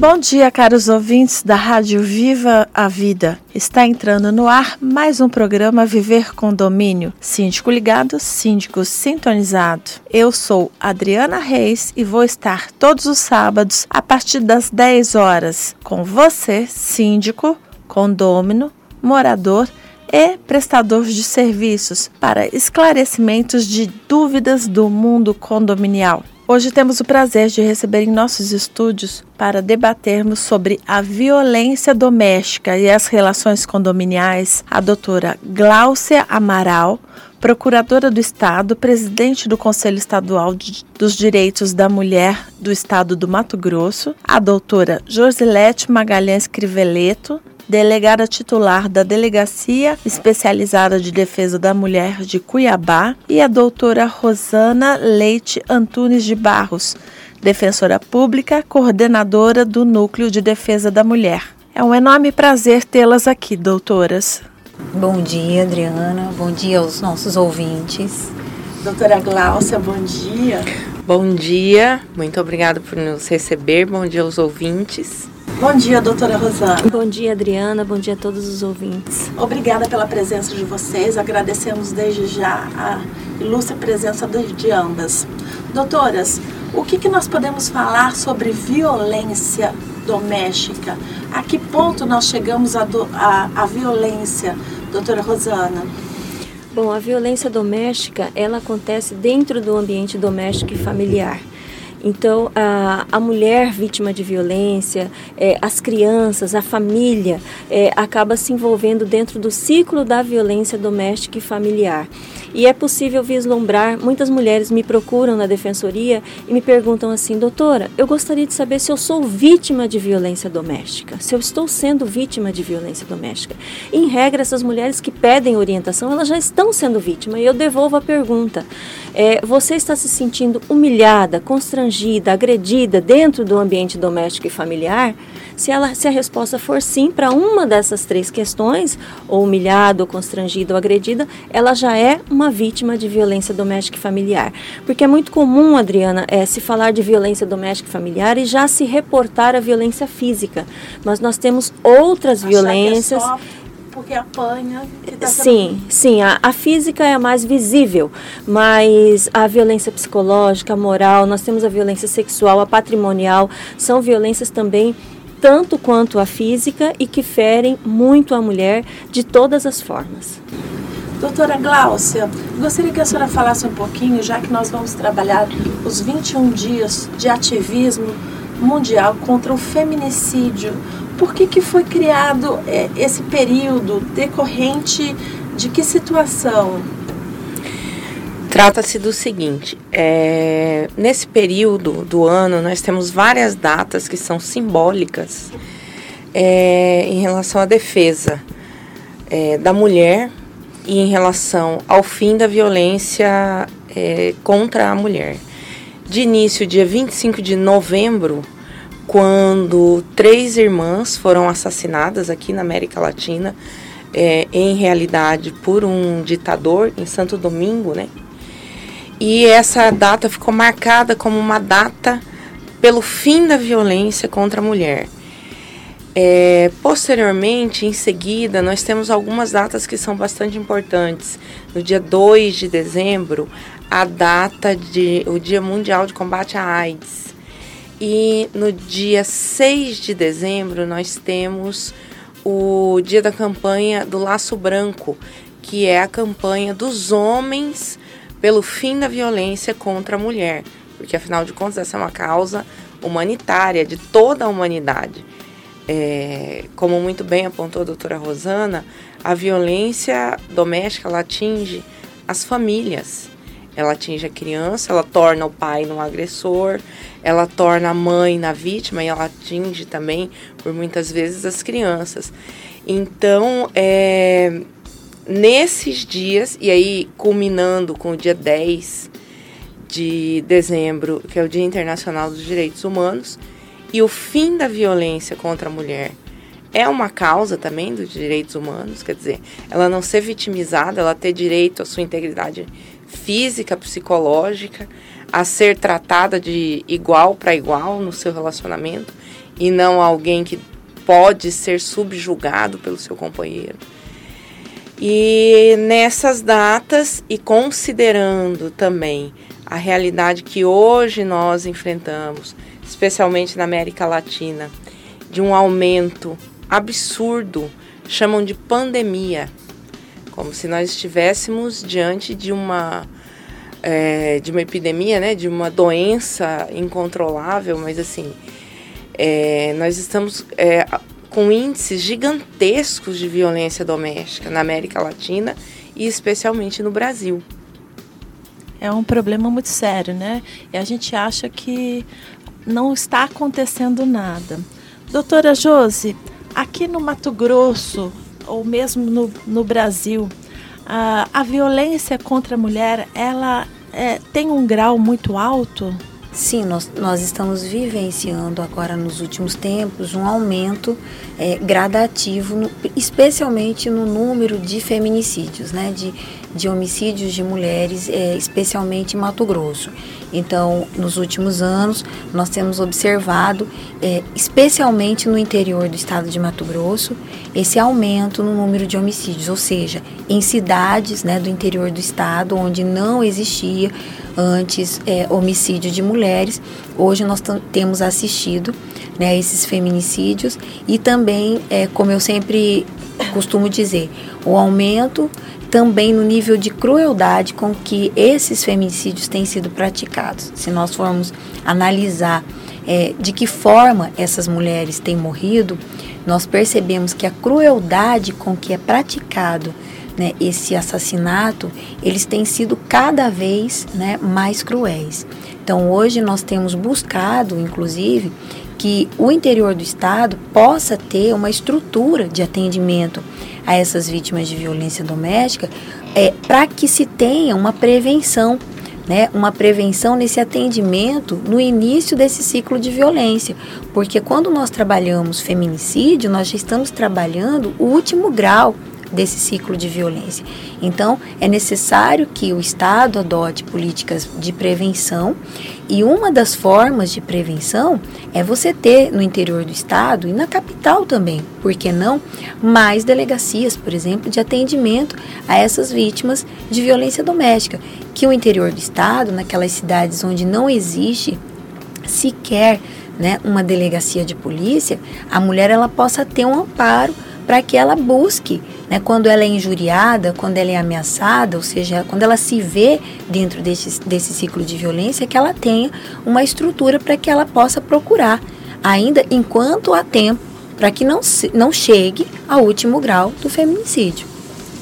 Bom dia, caros ouvintes da Rádio Viva a Vida. Está entrando no ar mais um programa Viver com Domínio. Síndico ligado, síndico sintonizado. Eu sou Adriana Reis e vou estar todos os sábados a partir das 10 horas com você, síndico, condômino, morador e prestador de serviços para esclarecimentos de dúvidas do mundo condominial. Hoje temos o prazer de receber em nossos estúdios para debatermos sobre a violência doméstica e as relações condominiais a doutora Gláucia Amaral, procuradora do Estado, presidente do Conselho Estadual dos Direitos da Mulher do Estado do Mato Grosso, a doutora Josilete Magalhães Criveleto, delegada titular da Delegacia Especializada de Defesa da Mulher de Cuiabá, e a doutora Rosana Leite Antunes de Barros, defensora pública, coordenadora do Núcleo de Defesa da Mulher. É um enorme prazer tê-las aqui, doutoras. Bom dia, Adriana. Bom dia aos nossos ouvintes. Doutora Gláucia, bom dia. Bom dia, muito obrigada por nos receber. Bom dia aos ouvintes. Bom dia, doutora Rosana. Bom dia, Adriana. Bom dia a todos os ouvintes. Obrigada pela presença de vocês. Agradecemos desde já a ilustre presença de ambas. Doutoras, o que, que nós podemos falar sobre violência doméstica? A que ponto nós chegamos à a, a, a violência, doutora Rosana? Bom, a violência doméstica, ela acontece dentro do ambiente doméstico e familiar. Então, a, a mulher vítima de violência, é, as crianças, a família, é, acaba se envolvendo dentro do ciclo da violência doméstica e familiar. E é possível vislumbrar, muitas mulheres me procuram na defensoria e me perguntam assim, doutora, eu gostaria de saber se eu sou vítima de violência doméstica, se eu estou sendo vítima de violência doméstica. E, em regra, essas mulheres que pedem orientação, elas já estão sendo vítimas. E eu devolvo a pergunta, é, você está se sentindo humilhada, constrangida, agredida dentro do ambiente doméstico e familiar? Se, ela, se a resposta for sim para uma dessas três questões, ou humilhada, ou constrangida, ou agredida, ela já é uma vítima de violência doméstica e familiar. Porque é muito comum, Adriana, é, se falar de violência doméstica e familiar e já se reportar a violência física. Mas nós temos outras Achar violências porque apanha. Tá sim, sim. A, a, física é a mais visível, mas a violência psicológica, a moral, nós temos a violência sexual, a patrimonial, são violências também tanto quanto a física e que ferem muito a mulher de todas as formas. Doutora Gláucia, gostaria que a senhora falasse um pouquinho, já que nós vamos trabalhar os 21 dias de ativismo mundial contra o feminicídio. Por que, que foi criado é, esse período decorrente de que situação? Trata-se do seguinte: é, nesse período do ano, nós temos várias datas que são simbólicas é, em relação à defesa é, da mulher e em relação ao fim da violência é, contra a mulher. De início, dia 25 de novembro, quando três irmãs foram assassinadas aqui na América Latina, é, em realidade por um ditador em Santo Domingo, né? E essa data ficou marcada como uma data pelo fim da violência contra a mulher. É, posteriormente, em seguida, nós temos algumas datas que são bastante importantes. No dia 2 de dezembro, a data de o Dia Mundial de Combate à AIDS. E no dia 6 de dezembro, nós temos o dia da campanha do Laço Branco, que é a campanha dos homens pelo fim da violência contra a mulher, porque afinal de contas essa é uma causa humanitária de toda a humanidade. É, como muito bem apontou a doutora Rosana, a violência doméstica ela atinge as famílias. Ela atinge a criança, ela torna o pai no agressor, ela torna a mãe na vítima e ela atinge também, por muitas vezes, as crianças. Então, é, nesses dias, e aí culminando com o dia 10 de dezembro, que é o Dia Internacional dos Direitos Humanos, e o fim da violência contra a mulher é uma causa também dos direitos humanos, quer dizer, ela não ser vitimizada, ela ter direito à sua integridade física, psicológica, a ser tratada de igual para igual no seu relacionamento e não alguém que pode ser subjugado pelo seu companheiro. E nessas datas e considerando também a realidade que hoje nós enfrentamos, especialmente na América Latina, de um aumento absurdo, chamam de pandemia, como se nós estivéssemos diante de uma é, de uma epidemia, né, de uma doença incontrolável, mas assim, é, nós estamos é, com índices gigantescos de violência doméstica na América Latina e especialmente no Brasil. É um problema muito sério, né? E a gente acha que não está acontecendo nada. Doutora Josi, aqui no Mato Grosso, ou mesmo no, no Brasil, a, a violência contra a mulher, ela é, tem um grau muito alto? Sim, nós, nós estamos vivenciando agora nos últimos tempos um aumento é, gradativo, no, especialmente no número de feminicídios, né, de, de homicídios de mulheres, é, especialmente em Mato Grosso. Então, nos últimos anos, nós temos observado, é, especialmente no interior do estado de Mato Grosso, esse aumento no número de homicídios, ou seja, em cidades né, do interior do estado onde não existia antes é, homicídio de mulheres, hoje nós temos assistido né, esses feminicídios e também, é, como eu sempre costumo dizer, o aumento também no nível de crueldade com que esses feminicídios têm sido praticados. Se nós formos analisar é, de que forma essas mulheres têm morrido, nós percebemos que a crueldade com que é praticado né, esse assassinato, eles têm sido cada vez né, mais cruéis. Então hoje nós temos buscado, inclusive, que o interior do estado possa ter uma estrutura de atendimento a essas vítimas de violência doméstica, é, para que se tenha uma prevenção, né, uma prevenção nesse atendimento no início desse ciclo de violência. Porque quando nós trabalhamos feminicídio, nós já estamos trabalhando o último grau desse ciclo de violência. Então, é necessário que o Estado adote políticas de prevenção e uma das formas de prevenção é você ter no interior do Estado e na capital também, por que não, mais delegacias, por exemplo, de atendimento a essas vítimas de violência doméstica. Que o interior do Estado, naquelas cidades onde não existe sequer né, uma delegacia de polícia, a mulher ela possa ter um amparo para que ela busque, né, quando ela é injuriada, quando ela é ameaçada, ou seja, quando ela se vê dentro desse, desse ciclo de violência, que ela tenha uma estrutura para que ela possa procurar, ainda enquanto há tempo, para que não, não chegue ao último grau do feminicídio.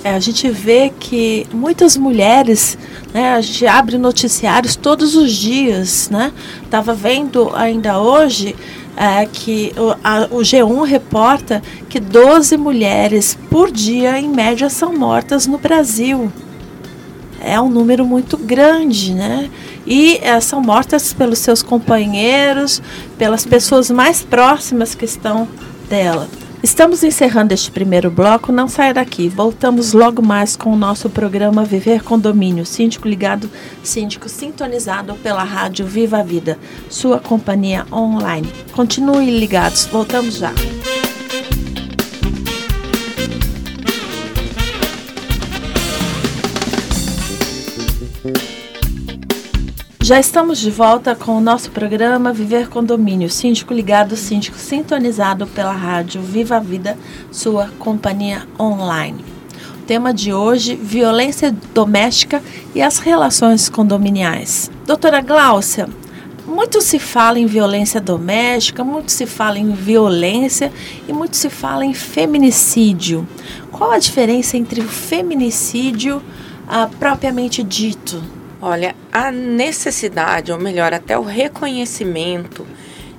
É, a gente vê que muitas mulheres, né, a gente abre noticiários todos os dias, né? Tava vendo ainda hoje é, que o, a, o G1 reporta que 12 mulheres por dia, em média, são mortas no Brasil. É um número muito grande, né? E é, são mortas pelos seus companheiros, pelas pessoas mais próximas que estão dela. Estamos encerrando este primeiro bloco, não saia daqui. Voltamos logo mais com o nosso programa Viver Condomínio, síndico ligado, síndico sintonizado pela rádio Viva a Vida, sua companhia online. Continue ligados, voltamos já. Já estamos de volta com o nosso programa Viver Condomínio, síndico ligado, síndico sintonizado pela rádio Viva a Vida, sua companhia online. O tema de hoje, violência doméstica e as relações condominiais. Doutora Gláucia, muito se fala em violência doméstica, muito se fala em violência e muito se fala em feminicídio. Qual a diferença entre o feminicídio ah, propriamente dito? Olha, a necessidade, ou melhor, até o reconhecimento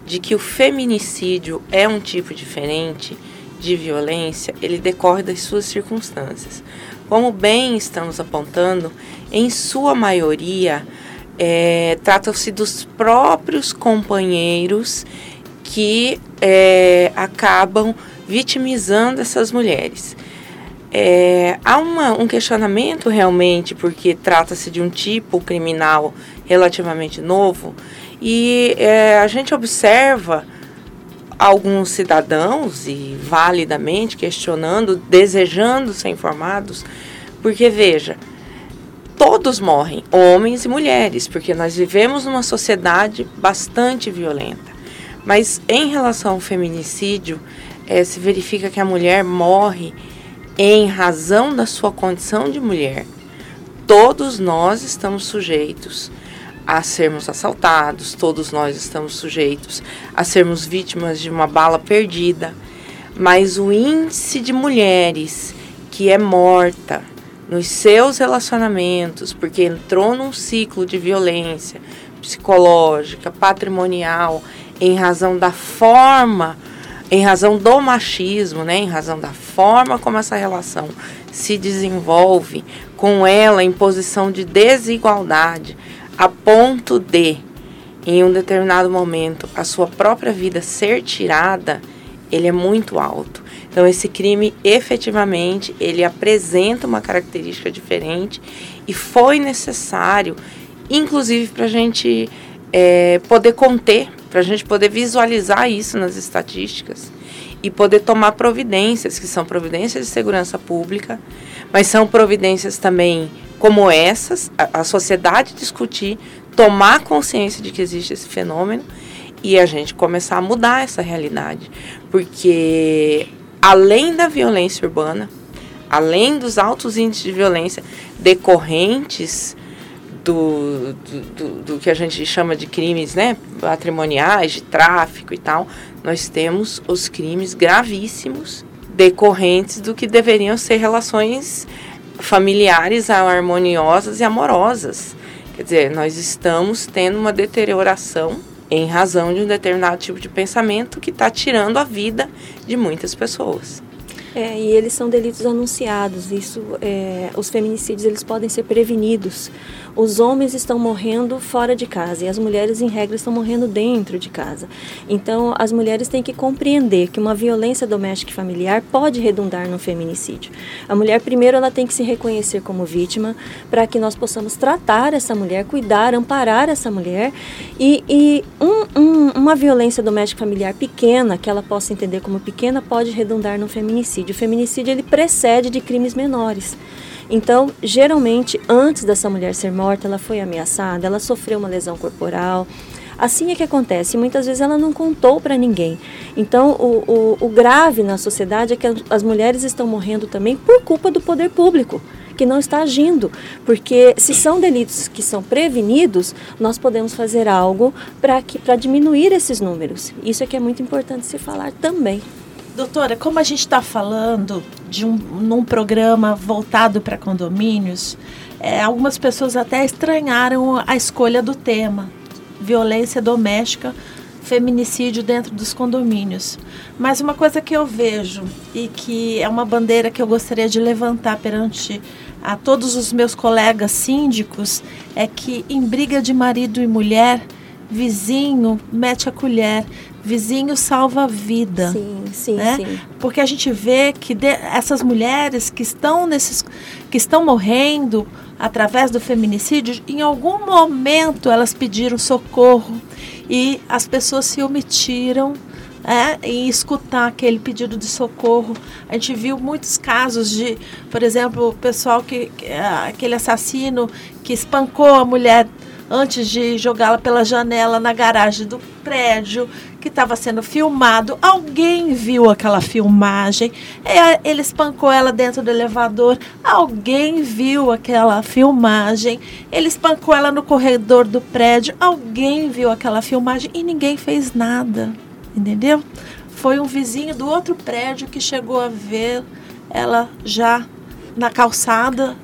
de que o feminicídio é um tipo diferente de violência, ele decorre das suas circunstâncias. Como bem estamos apontando, em sua maioria, é, trata-se dos próprios companheiros que é, acabam vitimizando essas mulheres. É, há uma, um questionamento realmente, porque trata-se de um tipo criminal relativamente novo, e é, a gente observa alguns cidadãos, e validamente questionando, desejando ser informados, porque veja, todos morrem, homens e mulheres, porque nós vivemos numa sociedade bastante violenta. Mas em relação ao feminicídio, é, se verifica que a mulher morre em razão da sua condição de mulher, todos nós estamos sujeitos a sermos assaltados, todos nós estamos sujeitos a sermos vítimas de uma bala perdida, mas o índice de mulheres que é morta nos seus relacionamentos porque entrou num ciclo de violência psicológica, patrimonial, em razão da forma em razão do machismo, né, em razão da forma como essa relação se desenvolve, com ela em posição de desigualdade, a ponto de, em um determinado momento, a sua própria vida ser tirada, ele é muito alto. Então, esse crime, efetivamente, ele apresenta uma característica diferente e foi necessário, inclusive, para a gente é, poder conter para a gente poder visualizar isso nas estatísticas e poder tomar providências, que são providências de segurança pública, mas são providências também como essas, a, a sociedade discutir, tomar consciência de que existe esse fenômeno e a gente começar a mudar essa realidade. Porque além da violência urbana, além dos altos índices de violência decorrentes do, do, do, que a gente chama de crimes né, patrimoniais, de tráfico e tal, nós temos os crimes gravíssimos decorrentes do que deveriam ser relações familiares harmoniosas e amorosas. Quer dizer, nós estamos tendo uma deterioração em razão de um determinado tipo de pensamento que está tirando a vida de muitas pessoas. É, e eles são delitos anunciados. Isso, é, os feminicídios eles podem ser prevenidos os homens estão morrendo fora de casa e as mulheres, em regra, estão morrendo dentro de casa. Então, as mulheres têm que compreender que uma violência doméstica e familiar pode redundar no feminicídio. A mulher, primeiro, ela tem que se reconhecer como vítima para que nós possamos tratar essa mulher, cuidar, amparar essa mulher e, e um, um, uma violência doméstica familiar pequena, que ela possa entender como pequena, pode redundar no feminicídio. O feminicídio ele precede de crimes menores. Então, geralmente, antes dessa mulher ser morta, ela foi ameaçada, ela sofreu uma lesão corporal. Assim é que acontece. Muitas vezes ela não contou para ninguém. Então, o, o, o, grave na sociedade é que as mulheres estão morrendo também por culpa do poder público, que não está agindo. Porque se são delitos que são prevenidos, nós podemos fazer algo para diminuir esses números. Isso é que é muito importante se falar também. Doutora, como a gente está falando de um num programa voltado para condomínios, é, algumas pessoas até estranharam a escolha do tema, violência doméstica, feminicídio dentro dos condomínios. Mas uma coisa que eu vejo e que é uma bandeira que eu gostaria de levantar perante a todos os meus colegas síndicos é que em briga de marido e mulher, vizinho mete a colher vizinho salva a vida. Sim, sim, né? sim. Porque a gente vê que de, essas mulheres que estão nesses que estão morrendo através do feminicídio, em algum momento elas pediram socorro e as pessoas se omitiram é, em escutar aquele pedido de socorro. A gente viu muitos casos de, por exemplo, o pessoal que, que aquele assassino que espancou a mulher antes de jogá-la pela janela na garagem do prédio que estava sendo filmado. Alguém viu aquela filmagem. É, ele espancou ela dentro do elevador. Alguém viu aquela filmagem. Ele espancou ela no corredor do prédio. Alguém viu aquela filmagem e ninguém fez nada. Entendeu? Foi um vizinho do outro prédio que chegou a ver ela já na calçada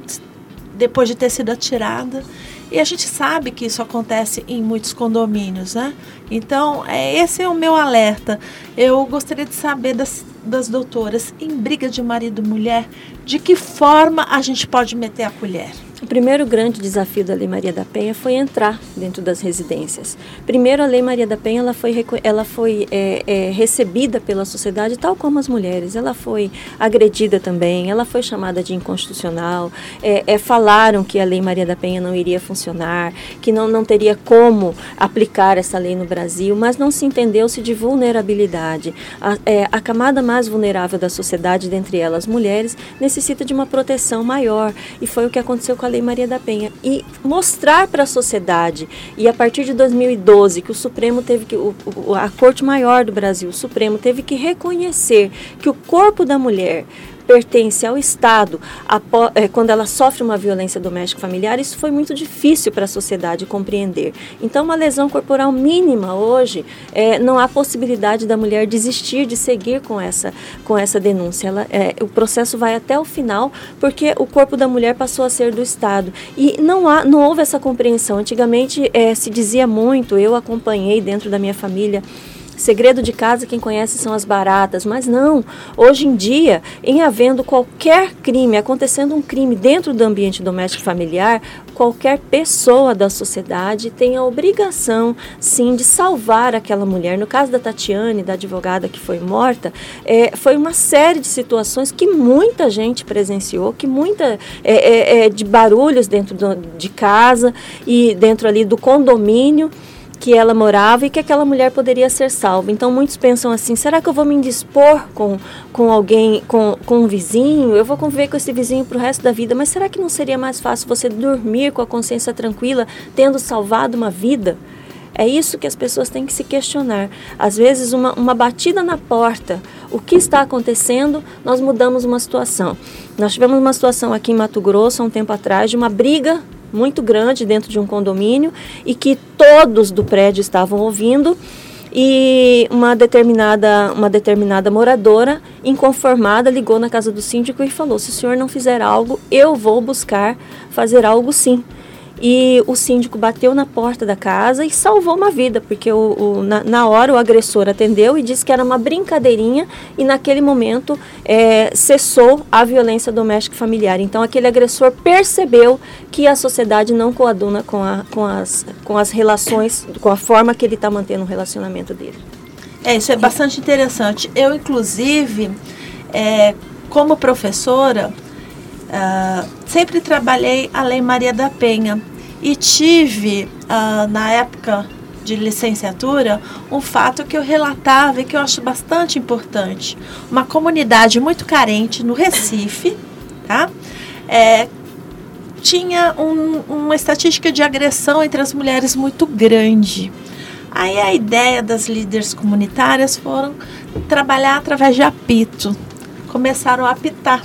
depois de ter sido atirada. E a gente sabe que isso acontece em muitos condomínios, né? Então, é, esse é o meu alerta. Eu gostaria de saber das, das doutoras, em briga de marido e mulher, de que forma a gente pode meter a colher? O primeiro grande desafio da Lei Maria da Penha foi entrar dentro das residências. Primeiro, a Lei Maria da Penha ela foi, ela foi é, é, recebida pela sociedade, tal como as mulheres. Ela foi agredida também, ela foi chamada de inconstitucional. É, é falaram que a Lei Maria da Penha não iria funcionar, que não, não teria como aplicar essa lei no Brasil, mas não se entendeu-se de vulnerabilidade. A, é, a camada mais vulnerável da sociedade, dentre elas as mulheres, necessita de uma proteção maior. E foi o que aconteceu com a Lei Maria da Penha. E mostrar para a sociedade e a partir de 2012 que o Supremo teve que o, a Corte Maior do Brasil, o Supremo teve que reconhecer que o corpo da mulher pertence ao Estado é, quando ela sofre uma violência doméstica familiar, isso foi muito difícil para a sociedade compreender. Então, uma lesão corporal mínima hoje, é, não há possibilidade da mulher desistir de seguir com essa, com essa denúncia. Ela, é, o processo vai até o final, porque o corpo da mulher passou a ser do Estado. E não, há, não houve essa compreensão. Antigamente é, se dizia muito, eu acompanhei dentro da minha família Segredo de casa, quem conhece são as baratas, mas não. Hoje em dia, em havendo qualquer crime, acontecendo um crime dentro do ambiente doméstico familiar, qualquer pessoa da sociedade tem a obrigação, sim, de salvar aquela mulher. No caso da Tatiane, da advogada que foi morta, é, foi uma série de situações que muita gente presenciou, que muita é, é, é de barulhos dentro do, de casa e dentro ali do condomínio que ela morava e que aquela mulher poderia ser salva. Então muitos pensam assim: será que eu vou me indispor com, com alguém, com, com um vizinho? Eu vou conviver com esse vizinho para o resto da vida, mas será que não seria mais fácil você dormir com a consciência tranquila, tendo salvado uma vida? É isso que as pessoas têm que se questionar. Às vezes, uma, uma batida na porta, o que está acontecendo, nós mudamos uma situação. Nós tivemos uma situação aqui em Mato Grosso, há um tempo atrás, de uma briga muito grande dentro de um condomínio e que todos do prédio estavam ouvindo e uma determinada, uma determinada moradora inconformada ligou na casa do síndico e falou: se o senhor não fizer algo, eu vou buscar fazer algo sim e o síndico bateu na porta da casa e salvou uma vida, porque o, o na, na, hora o agressor atendeu e disse que era uma brincadeirinha e naquele momento é, cessou a violência doméstica familiar. Então aquele agressor percebeu que a sociedade não coaduna com, a, com, as, com as relações, com a forma que ele está mantendo o relacionamento dele. É, isso é bastante interessante. Eu, inclusive, é, como professora, Uh, sempre trabalhei a Lei Maria da Penha e tive, uh, na época de licenciatura, um fato que eu relatava e que eu acho bastante importante. Uma comunidade muito carente no Recife, tá? É, tinha um, uma estatística de agressão entre as mulheres muito grande. Aí a ideia das líderes comunitárias foram trabalhar através de apito. Começaram a apitar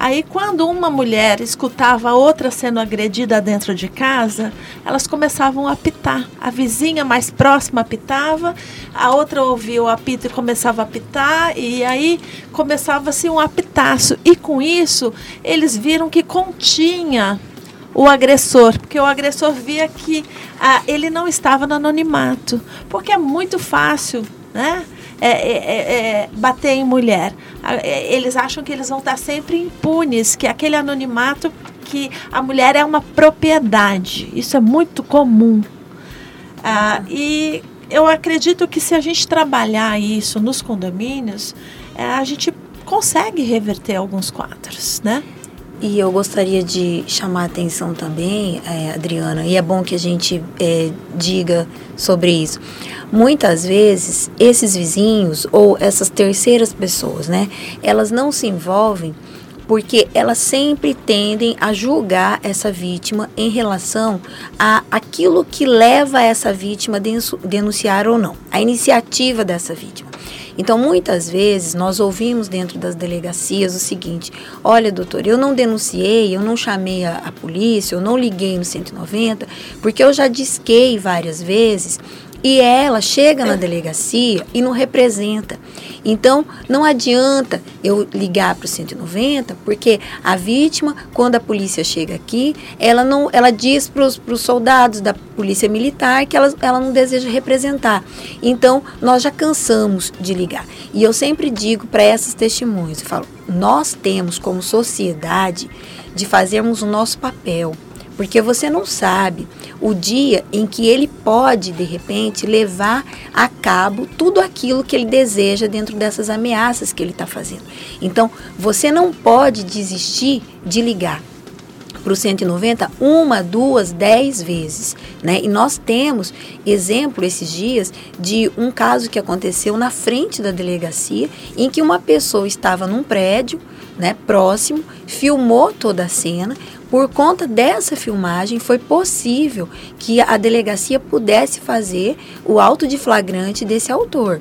Aí, quando uma mulher escutava a outra sendo agredida dentro de casa, elas começavam a apitar. A vizinha mais próxima apitava, a outra ouvia o apito e começava a apitar, e aí começava-se um apitaço. E com isso, eles viram que continha o agressor, porque o agressor via que ah, ele não estava no anonimato, porque é muito fácil, né? É, é, é, é bater em mulher. É, eles acham que eles vão estar sempre impunes, que aquele anonimato que a mulher é uma propriedade. Isso é muito comum. Ah, e eu acredito que se a gente trabalhar isso nos condomínios, a gente consegue reverter alguns quadros, né? E eu gostaria de chamar a atenção também, é, Adriana, e é bom que a gente é, diga sobre isso. Muitas vezes, esses vizinhos ou essas terceiras pessoas, né, elas não se envolvem porque elas sempre tendem a julgar essa vítima em relação a aquilo que leva essa vítima a denunciar ou não, a iniciativa dessa vítima. Então, muitas vezes, nós ouvimos dentro das delegacias o seguinte: olha, doutor, eu não denunciei, eu não chamei a, a polícia, eu não liguei no 190, porque eu já disquei várias vezes e ela chega na delegacia e não representa. Então, não adianta eu ligar para o 190, porque a vítima, quando a polícia chega aqui, ela não, ela diz para os soldados da polícia militar que ela, ela não deseja representar. Então, nós já cansamos de ligar. E eu sempre digo para essas testemunhas, eu falo, nós temos como sociedade de fazermos o nosso papel porque você não sabe o dia em que ele pode, de repente, levar a cabo tudo aquilo que ele deseja dentro dessas ameaças que ele está fazendo. Então, você não pode desistir de ligar para o 190 uma, duas, dez vezes. Né? E nós temos exemplo esses dias de um caso que aconteceu na frente da delegacia, em que uma pessoa estava num prédio né, próximo, filmou toda a cena, por conta dessa filmagem, foi possível que a delegacia pudesse fazer o auto de flagrante desse autor.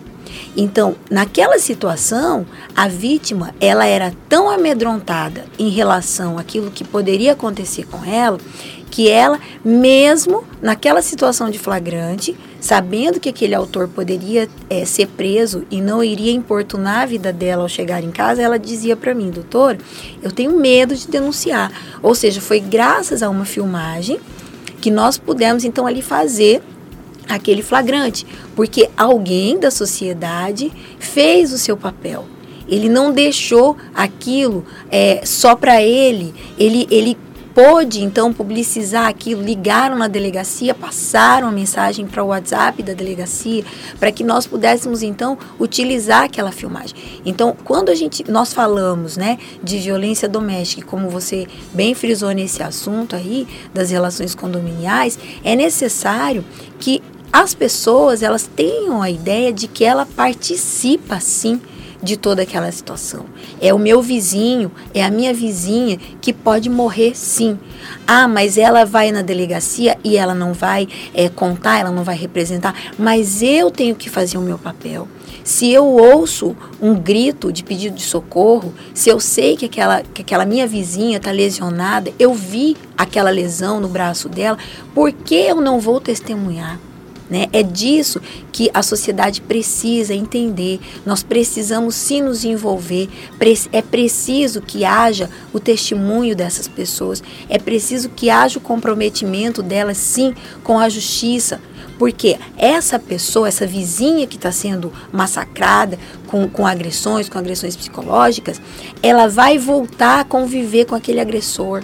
Então, naquela situação, a vítima, ela era tão amedrontada em relação àquilo que poderia acontecer com ela, que ela, mesmo naquela situação de flagrante, sabendo que aquele autor poderia é, ser preso e não iria importunar a vida dela ao chegar em casa, ela dizia para mim, doutor, eu tenho medo de denunciar. Ou seja, foi graças a uma filmagem que nós pudemos então ali fazer aquele flagrante, porque alguém da sociedade fez o seu papel. Ele não deixou aquilo é, só para ele, ele, ele pôde então publicizar aquilo, ligaram na delegacia, passaram a mensagem para o WhatsApp da delegacia, para que nós pudéssemos então utilizar aquela filmagem. Então, quando a gente nós falamos, né, de violência doméstica, como você bem frisou nesse assunto aí das relações condominiais, é necessário que as pessoas elas tenham a ideia de que ela participa sim de toda aquela situação. É o meu vizinho, é a minha vizinha que pode morrer sim. Ah, mas ela vai na delegacia e ela não vai é, contar, ela não vai representar, mas eu tenho que fazer o meu papel. Se eu ouço um grito de pedido de socorro, se eu sei que aquela, que aquela minha vizinha está lesionada, eu vi aquela lesão no braço dela, por que eu não vou testemunhar? Né? É disso que a sociedade precisa entender. Nós precisamos sim nos envolver. É preciso que haja o testemunho dessas pessoas. É preciso que haja o comprometimento delas sim com a justiça. Porque essa pessoa, essa vizinha que está sendo massacrada com, com agressões, com agressões psicológicas, ela vai voltar a conviver com aquele agressor.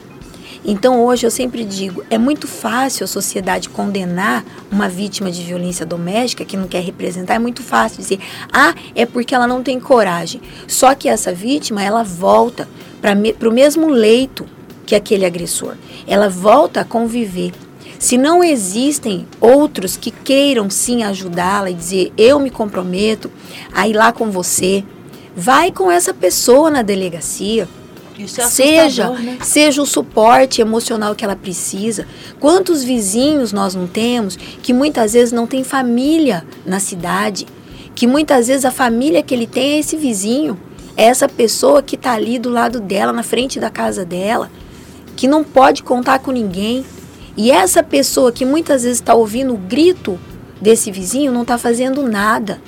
Então hoje eu sempre digo, é muito fácil a sociedade condenar uma vítima de violência doméstica que não quer representar, é muito fácil dizer, ah, é porque ela não tem coragem. Só que essa vítima, ela volta para o mesmo leito que aquele agressor. Ela volta a conviver. Se não existem outros que queiram sim ajudá-la e dizer, eu me comprometo a ir lá com você, vai com essa pessoa na delegacia é seja, né? seja o suporte emocional que ela precisa. Quantos vizinhos nós não temos que muitas vezes não tem família na cidade, que muitas vezes a família que ele tem é esse vizinho, é essa pessoa que está ali do lado dela, na frente da casa dela, que não pode contar com ninguém. E essa pessoa que muitas vezes está ouvindo o grito desse vizinho não está fazendo nada.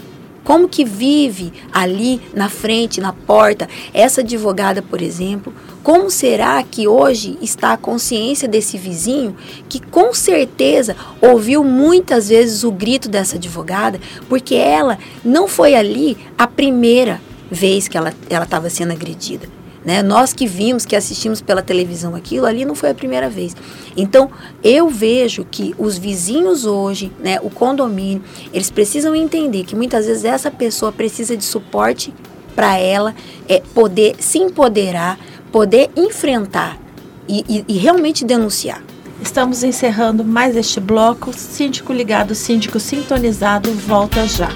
Como que vive ali na frente, na porta, essa advogada, por exemplo? Como será que hoje está a consciência desse vizinho que com certeza ouviu muitas vezes o grito dessa advogada, porque ela não foi ali a primeira vez que ela estava sendo agredida. Né? Nós que vimos, que assistimos pela televisão aquilo, ali não foi a primeira vez. Então, eu vejo que os vizinhos hoje, né, o condomínio, eles precisam entender que muitas vezes essa pessoa precisa de suporte para ela é, poder se empoderar, poder enfrentar e, e, e realmente denunciar. Estamos encerrando mais este bloco. Síndico ligado, síndico sintonizado, volta já.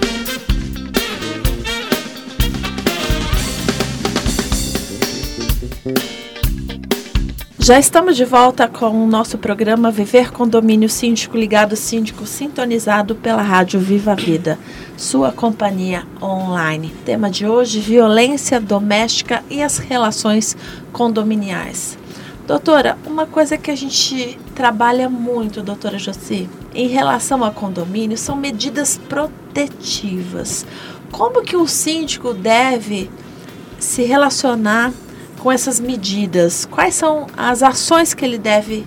Já estamos de volta com o nosso programa Viver Condomínio Síndico Ligado Síndico Sintonizado pela Rádio Viva Vida, sua companhia online. Tema de hoje: violência doméstica e as relações condominiais. Doutora, uma coisa que a gente trabalha muito, doutora Josi, em relação a condomínio, são medidas protetivas. Como que o síndico deve se relacionar com essas medidas? Quais são as ações que ele deve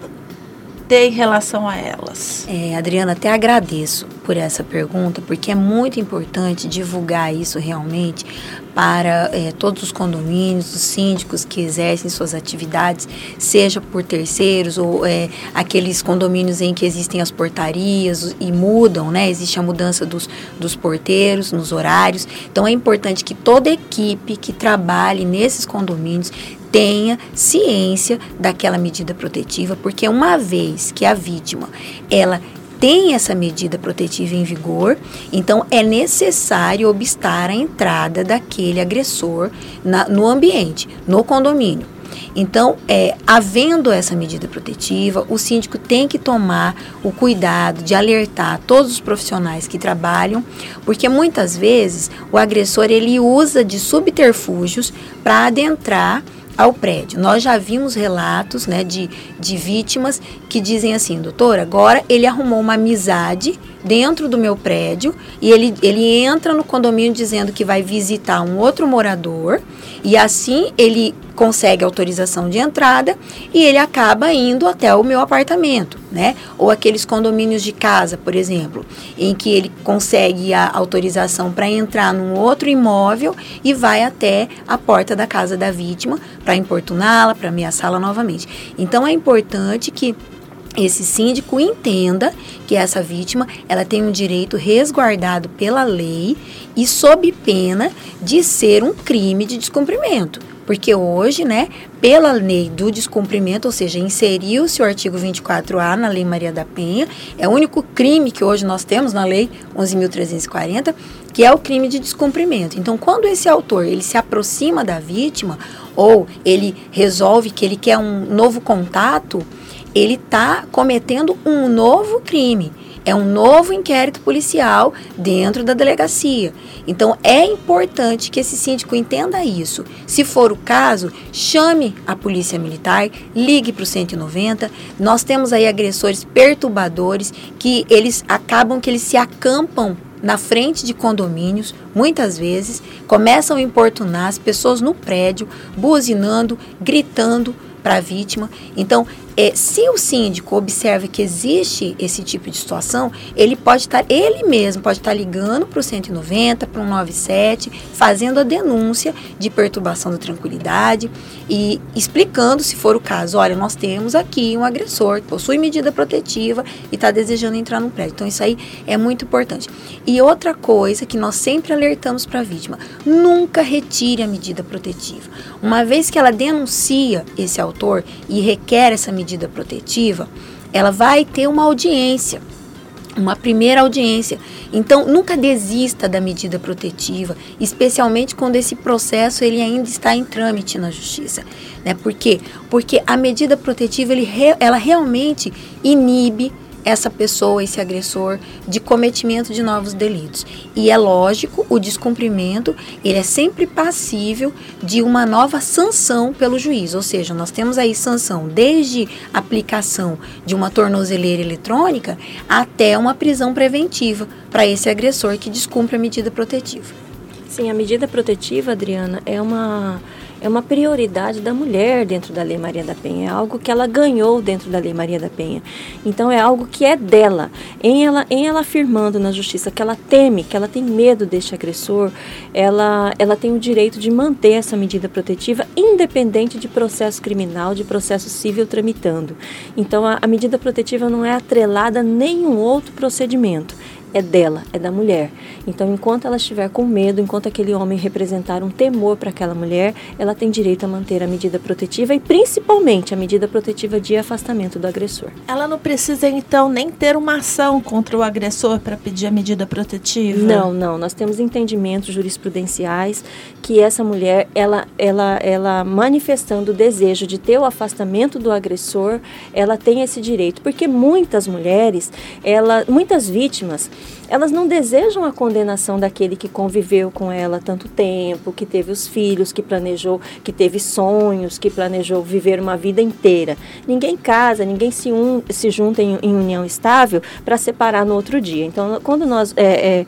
ter em relação a elas? É, Adriana, até agradeço por essa pergunta, porque é muito importante divulgar isso realmente para é, todos os condomínios, os síndicos que exercem suas atividades, seja por terceiros ou é, aqueles condomínios em que existem as portarias e mudam, né? Existe a mudança dos, dos porteiros nos horários. Então é importante que toda equipe que trabalhe nesses condomínios tenha ciência daquela medida protetiva, porque uma vez que a vítima ela tem essa medida protetiva em vigor, então é necessário obstar a entrada daquele agressor na, no ambiente, no condomínio. Então, é, havendo essa medida protetiva, o síndico tem que tomar o cuidado de alertar todos os profissionais que trabalham, porque muitas vezes o agressor ele usa de subterfúgios para adentrar ao prédio. Nós já vimos relatos né, de, de vítimas que dizem assim, doutor, agora ele arrumou uma amizade dentro do meu prédio e ele, ele entra no condomínio dizendo que vai visitar um outro morador e assim ele consegue autorização de entrada e ele acaba indo até o meu apartamento, né? Ou aqueles condomínios de casa, por exemplo, em que ele consegue a autorização para entrar num outro imóvel e vai até a porta da casa da vítima para importuná-la, para ameaçá-la novamente. Então é importante que esse síndico entenda que essa vítima ela tem um direito resguardado pela lei e sob pena de ser um crime de descumprimento. Porque hoje, né, pela lei do descumprimento, ou seja, inseriu-se o artigo 24A na Lei Maria da Penha, é o único crime que hoje nós temos na Lei 11.340, que é o crime de descumprimento. Então, quando esse autor ele se aproxima da vítima ou ele resolve que ele quer um novo contato, ele está cometendo um novo crime. É um novo inquérito policial dentro da delegacia. Então é importante que esse síndico entenda isso. Se for o caso, chame a polícia militar, ligue para o 190. Nós temos aí agressores perturbadores que eles acabam que eles se acampam na frente de condomínios, muitas vezes, começam a importunar as pessoas no prédio, buzinando, gritando para a vítima. Então, é, se o síndico observa que existe esse tipo de situação, ele pode estar, tá, ele mesmo pode estar tá ligando para o 190, para o 97, fazendo a denúncia de perturbação da tranquilidade e explicando, se for o caso, olha, nós temos aqui um agressor que possui medida protetiva e está desejando entrar no prédio. Então, isso aí é muito importante. E outra coisa que nós sempre alertamos para a vítima, nunca retire a medida protetiva. Uma vez que ela denuncia esse autor e requer essa medida medida protetiva, ela vai ter uma audiência, uma primeira audiência. Então, nunca desista da medida protetiva, especialmente quando esse processo ele ainda está em trâmite na justiça, né? Por quê? Porque a medida protetiva ele, ela realmente inibe essa pessoa, esse agressor, de cometimento de novos delitos. E é lógico, o descumprimento, ele é sempre passível de uma nova sanção pelo juiz. Ou seja, nós temos aí sanção desde aplicação de uma tornozeleira eletrônica até uma prisão preventiva para esse agressor que descumpre a medida protetiva. Sim, a medida protetiva, Adriana, é uma é uma prioridade da mulher dentro da Lei Maria da Penha, é algo que ela ganhou dentro da Lei Maria da Penha. Então é algo que é dela. Em ela, em ela afirmando na justiça que ela teme, que ela tem medo deste agressor, ela, ela tem o direito de manter essa medida protetiva, independente de processo criminal, de processo civil tramitando. Então a, a medida protetiva não é atrelada a nenhum outro procedimento é dela, é da mulher. Então, enquanto ela estiver com medo, enquanto aquele homem representar um temor para aquela mulher, ela tem direito a manter a medida protetiva e principalmente a medida protetiva de afastamento do agressor. Ela não precisa então nem ter uma ação contra o agressor para pedir a medida protetiva? Não, não. Nós temos entendimentos jurisprudenciais que essa mulher, ela, ela, ela manifestando o desejo de ter o afastamento do agressor, ela tem esse direito, porque muitas mulheres, ela, muitas vítimas, elas não desejam a condenação daquele que conviveu com ela tanto tempo, que teve os filhos, que planejou, que teve sonhos, que planejou viver uma vida inteira. Ninguém casa, ninguém se, un, se junta em, em união estável para separar no outro dia. Então, quando nós é, é,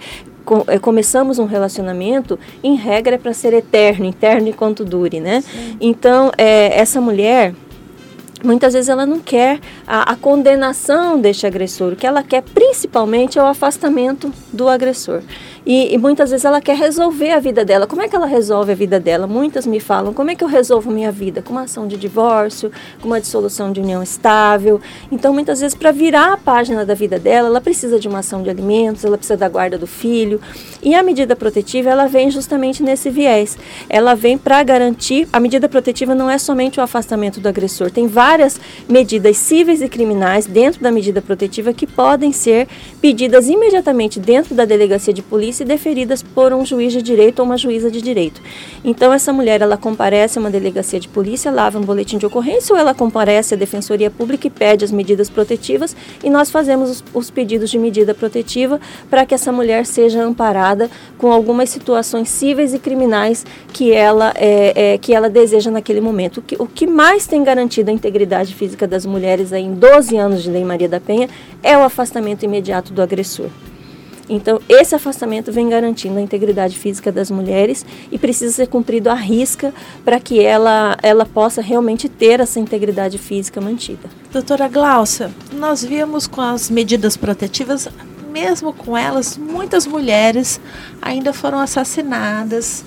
é começamos um relacionamento, em regra é para ser eterno, eterno enquanto dure, né? Sim. Então, é, essa mulher, muitas vezes ela não quer a, a, condenação deste agressor, o que ela quer principalmente é o afastamento do agressor. E, e, muitas vezes ela quer resolver a vida dela. Como é que ela resolve a vida dela? Muitas me falam: como é que eu resolvo minha vida? Com uma ação de divórcio, com uma dissolução de união estável. Então, muitas vezes, para virar a página da vida dela, ela precisa de uma ação de alimentos, ela precisa da guarda do filho. E a medida protetiva, ela vem justamente nesse viés. Ela vem para garantir. A medida protetiva não é somente o afastamento do agressor, tem várias medidas cíveis e criminais dentro da medida protetiva que podem ser pedidas imediatamente dentro da delegacia de polícia e deferidas por um juiz de direito ou uma juíza de direito. Então essa mulher ela comparece a uma delegacia de polícia, lava um boletim de ocorrência ou ela comparece à defensoria pública e pede as medidas protetivas e nós fazemos os, os pedidos de medida protetiva para que essa mulher seja amparada com algumas situações cíveis e criminais que ela é, é, que ela deseja naquele momento. O que, o que mais tem garantido a integridade física das mulheres aí em 12 anos de Lei Maria da Penha é o afastamento imediato do agressor. Então, esse afastamento vem garantindo a integridade física das mulheres e precisa ser cumprido à risca para que ela, ela possa realmente ter essa integridade física mantida. Doutora Glaucia, nós vimos com as medidas protetivas, mesmo com elas, muitas mulheres ainda foram assassinadas.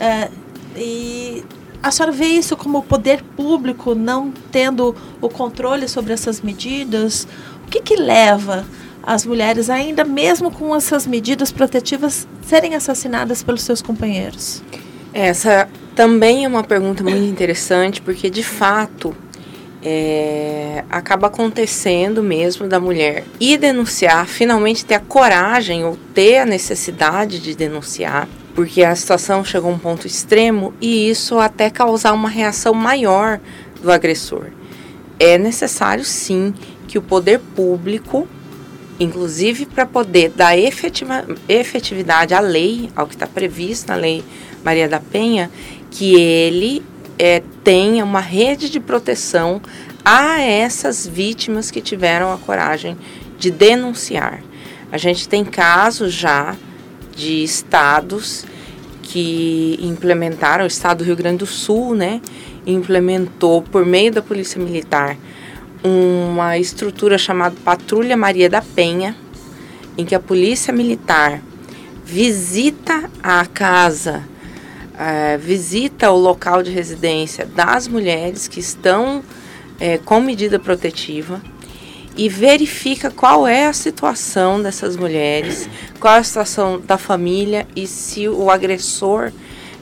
É, e a senhora vê isso como o poder público não tendo o controle sobre essas medidas? O que, que leva as mulheres, ainda mesmo com essas medidas protetivas, serem assassinadas pelos seus companheiros? Essa também é uma pergunta muito interessante, porque de fato é, acaba acontecendo mesmo da mulher ir denunciar, finalmente ter a coragem ou ter a necessidade de denunciar, porque a situação chegou a um ponto extremo e isso até causar uma reação maior do agressor. É necessário sim que o poder público inclusive para poder dar efetiva, efetividade à lei, ao que está previsto na Lei Maria da Penha, que ele é, tenha uma rede de proteção a essas vítimas que tiveram a coragem de denunciar. A gente tem casos já de estados que implementaram, o estado do Rio Grande do Sul, né, implementou por meio da Polícia Militar uma estrutura chamada Patrulha Maria da Penha, em que a polícia militar visita a casa, uh, visita o local de residência das mulheres que estão uh, com medida protetiva e verifica qual é a situação dessas mulheres, qual é a situação da família e se o agressor,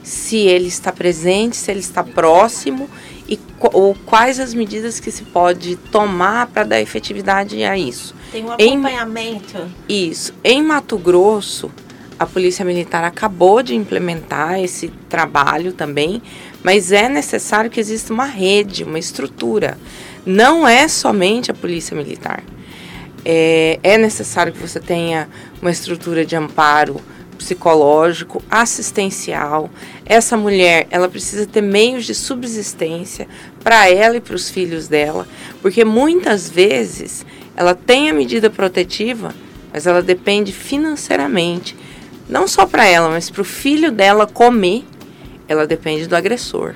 se ele está presente, se ele está próximo e ou quais as medidas que se pode tomar para dar efetividade a isso. Tem um acompanhamento. Em, isso. Em Mato Grosso, a Polícia Militar acabou de implementar esse trabalho também, mas é necessário que exista uma rede, uma estrutura. Não é somente a Polícia Militar. É, é necessário que você tenha uma estrutura de amparo psicológico, assistencial. Essa mulher, ela precisa ter meios de subsistência para ela e para os filhos dela, porque muitas vezes ela tem a medida protetiva, mas ela depende financeiramente, não só para ela, mas para o filho dela comer, ela depende do agressor.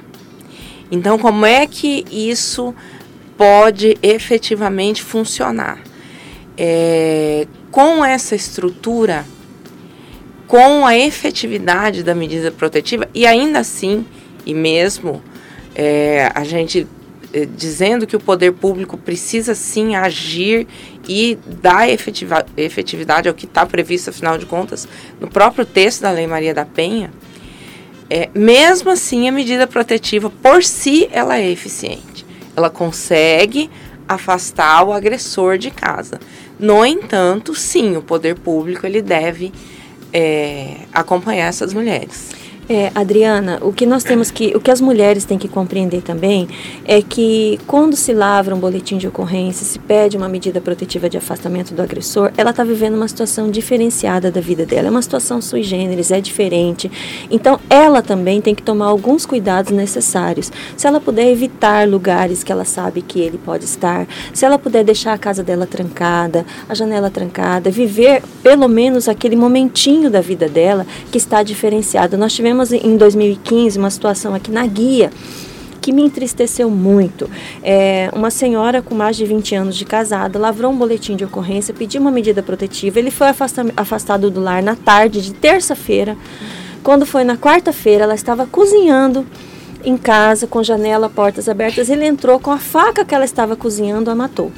Então, como é que isso pode efetivamente funcionar? É, com essa estrutura com a efetividade da medida protetiva e ainda assim, e mesmo é, a gente eh, dizendo que o poder público precisa sim agir e dar efetiva, efetividade ao que está previsto, afinal de contas, no próprio texto da Lei Maria da Penha, é, mesmo assim a medida protetiva por si ela é eficiente. Ela consegue afastar o agressor de casa. No entanto, sim, o poder público ele deve é, acompanhar essas mulheres. É, Adriana, o que nós temos que, o que as mulheres têm que compreender também é que quando se lavra um boletim de ocorrência, se pede uma medida protetiva de afastamento do agressor, ela está vivendo uma situação diferenciada da vida dela, é uma situação sui generis, é diferente. Então, ela também tem que tomar alguns cuidados necessários. Se ela puder evitar lugares que ela sabe que ele pode estar, se ela puder deixar a casa dela trancada, a janela trancada, viver pelo menos aquele momentinho da vida dela que está diferenciado. Nós tivemos tivemos em 2015 uma situação aqui na guia que me entristeceu muito. É, uma senhora com mais de 20 anos de casada lavrou um boletim de ocorrência, pediu uma medida protetiva. Ele foi afastado do lar na tarde de terça-feira. Quando foi na quarta-feira, ela estava cozinhando em casa, com janela, portas abertas. Ele entrou com a faca que ela estava cozinhando, a matou.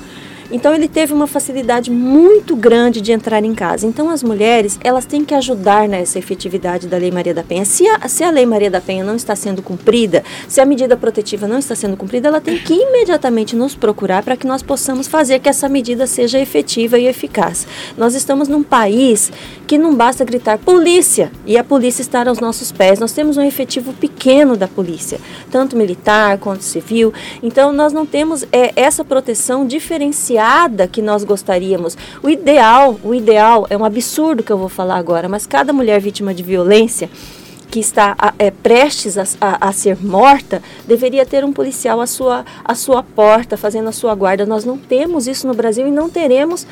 Então ele teve uma facilidade muito grande de entrar em casa. Então as mulheres, elas têm que ajudar nessa efetividade da Lei Maria da Penha. Se a, se a Lei Maria da Penha não está sendo cumprida, se a medida protetiva não está sendo cumprida, ela tem que imediatamente nos procurar para que nós possamos fazer que essa medida seja efetiva e eficaz. Nós estamos num país que não basta gritar polícia e a polícia estar aos nossos pés. Nós temos um efetivo pequeno da polícia, tanto militar quanto civil. Então nós não temos é, essa proteção diferenciada que nós gostaríamos. O ideal, o ideal é um absurdo que eu vou falar agora, mas cada mulher vítima de violência que está é, prestes a, a, a, ser morta, deveria ter um policial à sua, à sua porta, fazendo a sua guarda. Nós não temos isso no Brasil e não teremos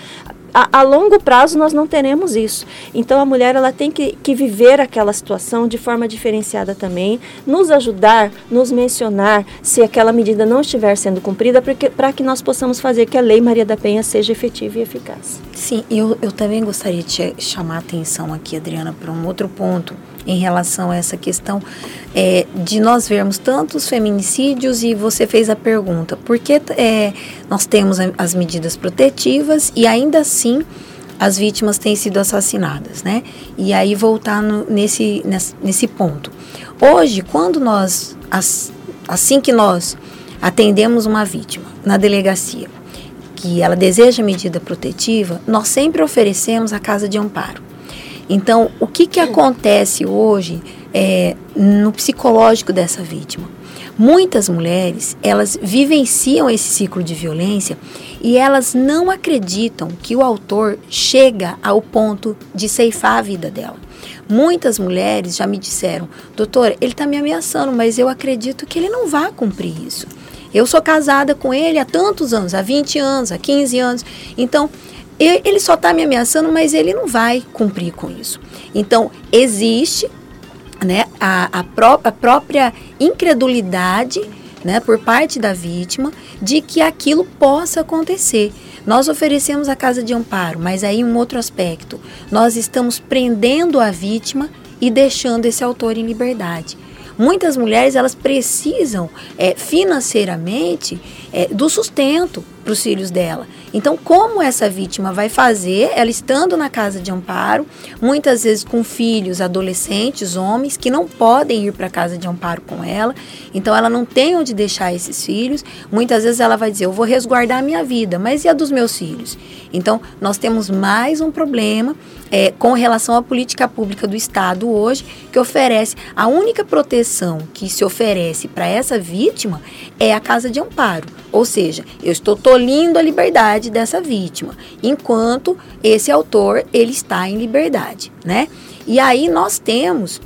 a, a, longo prazo nós não teremos isso. Então a mulher ela tem que, que viver aquela situação de forma diferenciada também, nos ajudar, nos mencionar se aquela medida não estiver sendo cumprida, para que nós possamos fazer que a Lei Maria da Penha seja efetiva e eficaz. Sim, eu, eu também gostaria de chamar a atenção aqui, Adriana, para um outro ponto em relação a essa questão é, de nós vermos tantos feminicídios e você fez a pergunta, por que é, nós temos as medidas protetivas e ainda assim as vítimas têm sido assassinadas, né? E aí voltar no, nesse, nesse, ponto. Hoje, quando nós, as, assim que nós atendemos uma vítima na delegacia, que ela deseja medida protetiva, nós sempre oferecemos a casa de amparo. Então, o que, que acontece hoje é, no psicológico dessa vítima? Muitas mulheres, elas vivenciam esse ciclo de violência e elas não acreditam que o autor chega ao ponto de ceifar a vida dela. Muitas mulheres já me disseram, doutor, ele está me ameaçando, mas eu acredito que ele não vai cumprir isso. Eu sou casada com ele há tantos anos, há 20 anos, há 15 anos. Então, ele só está me ameaçando, mas ele não vai cumprir com isso. Então, existe né, a, a, pró a própria incredulidade né, por parte da vítima de que aquilo possa acontecer. Nós oferecemos a casa de amparo, mas aí um outro aspecto, nós estamos prendendo a vítima e deixando esse autor em liberdade. Muitas mulheres elas precisam é, financeiramente é, do sustento para os filhos dela. Então, como essa vítima vai fazer, ela estando na casa de amparo, muitas vezes com filhos, adolescentes, homens, que não podem ir para a casa de amparo com ela, então ela não tem onde deixar esses filhos. Muitas vezes ela vai dizer: Eu vou resguardar a minha vida, mas e a dos meus filhos? Então, nós temos mais um problema é, com relação à política pública do Estado hoje, que oferece a única proteção que se oferece para essa vítima é a casa de amparo. Ou seja, eu estou tolindo a liberdade dessa vítima, enquanto esse autor ele está em liberdade, né? E aí nós temos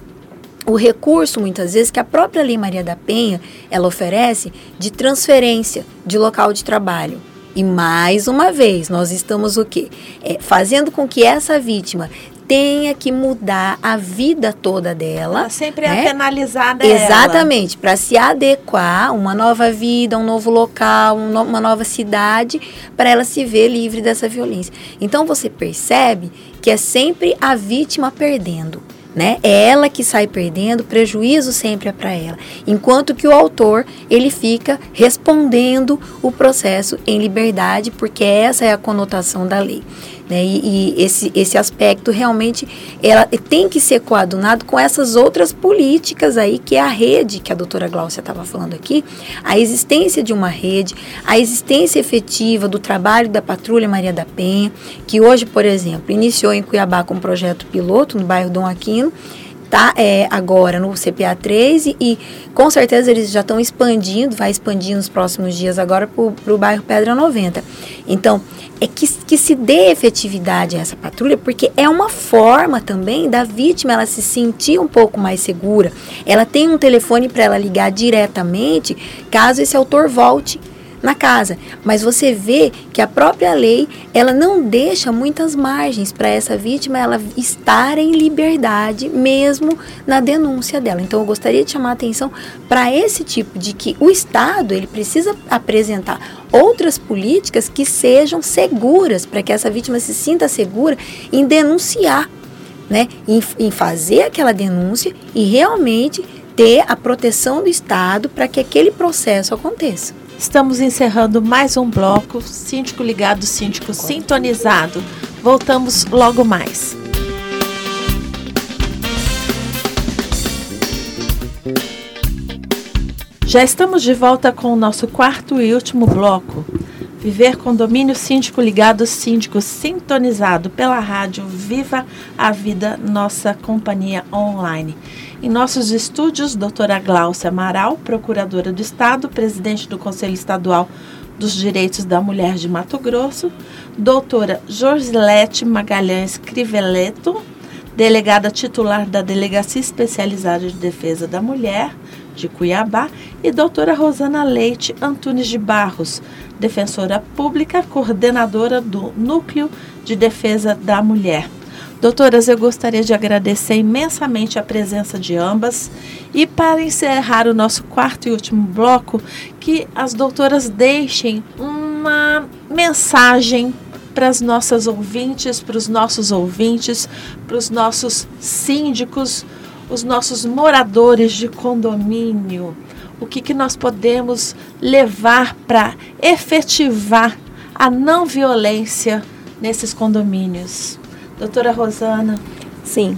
o recurso muitas vezes que a própria Lei Maria da Penha ela oferece de transferência de local de trabalho. E mais uma vez, nós estamos o quê? É, fazendo com que essa vítima tenha que mudar a vida toda dela. Ela sempre é né? é penalizada. Exatamente, para se adequar a uma nova vida, um novo local, um uma nova cidade, para ela se ver livre dessa violência. Então você percebe que é sempre a vítima perdendo. Né? É ela que sai perdendo, prejuízo sempre é para ela. Enquanto que o autor, ele fica respondendo o processo em liberdade, porque essa é a conotação da lei. Né? E, e, esse, esse aspecto realmente ela tem que ser coadunado com essas outras políticas aí, que é a rede que a doutora Glaucia estava falando aqui, a existência de uma rede, a existência efetiva do trabalho da Patrulha Maria da Penha, que hoje, por exemplo, iniciou em Cuiabá com um projeto piloto no bairro Dom Aquino, está é, agora no CPA 3 e, e, com certeza eles já estão expandindo, vai expandir nos próximos dias agora para o bairro Pedra 90. Então, é que, que se dê efetividade a essa patrulha, porque é uma forma também da vítima ela se sentir um pouco mais segura. Ela tem um telefone para ela ligar diretamente caso esse autor volte na casa. Mas você vê que a própria lei, ela não deixa muitas margens para essa vítima ela estar em liberdade mesmo na denúncia dela. Então eu gostaria de chamar a atenção para esse tipo de que o Estado, ele precisa apresentar outras políticas que sejam seguras para que essa vítima se sinta segura em denunciar, né? Em, em fazer aquela denúncia e realmente ter a proteção do Estado para que aquele processo aconteça. Estamos encerrando mais um bloco. Síndico ligado, síndico sintonizado. Voltamos logo mais. Já estamos de volta com o nosso quarto e último bloco. Viver Condomínio Síndico Ligado, Síndico Sintonizado pela rádio Viva a Vida, nossa companhia online. Em nossos estúdios, doutora Glaucia Amaral, procuradora do Estado, presidente do Conselho Estadual dos Direitos da Mulher de Mato Grosso, doutora Josilete Magalhães Criveleto, delegada titular da Delegacia Especializada de Defesa da Mulher de Cuiabá, e doutora Rosana Leite Antunes de Barros, defensora pública, coordenadora do Núcleo de Defesa da Mulher. Doutoras, eu gostaria de agradecer imensamente a presença de ambas e para encerrar o nosso quarto e último bloco, que as doutoras deixem uma mensagem para as nossas ouvintes, para os nossos ouvintes, para os nossos síndicos, os nossos moradores de condomínio. O que, que nós podemos levar para efetivar a não violência nesses condomínios? Doutora Rosana. Sim.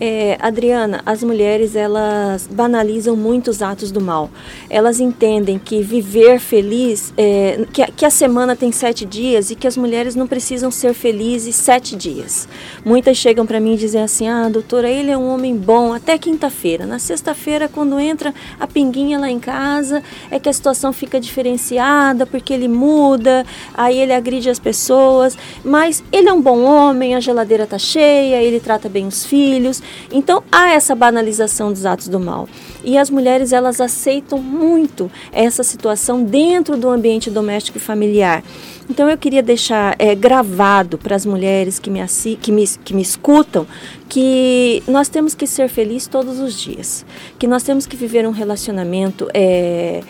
É, Adriana, as mulheres elas banalizam muitos atos do mal. Elas entendem que viver feliz, é, que, que, a semana tem sete dias e que as mulheres não precisam ser felizes sete dias. Muitas chegam para mim e dizem assim: Ah, doutora, ele é um homem bom até quinta-feira. Na sexta-feira, quando entra a pinguinha lá em casa, é que a situação fica diferenciada porque ele muda, aí ele agride as pessoas. Mas ele é um bom homem, a geladeira tá cheia, ele trata bem os filhos. Então há essa banalização dos atos do mal. E as mulheres elas aceitam muito essa situação dentro do ambiente doméstico e familiar. Então eu queria deixar é, gravado para as mulheres que me, que, me, que me escutam que nós temos que ser felizes todos os dias, que nós temos que viver um relacionamento é,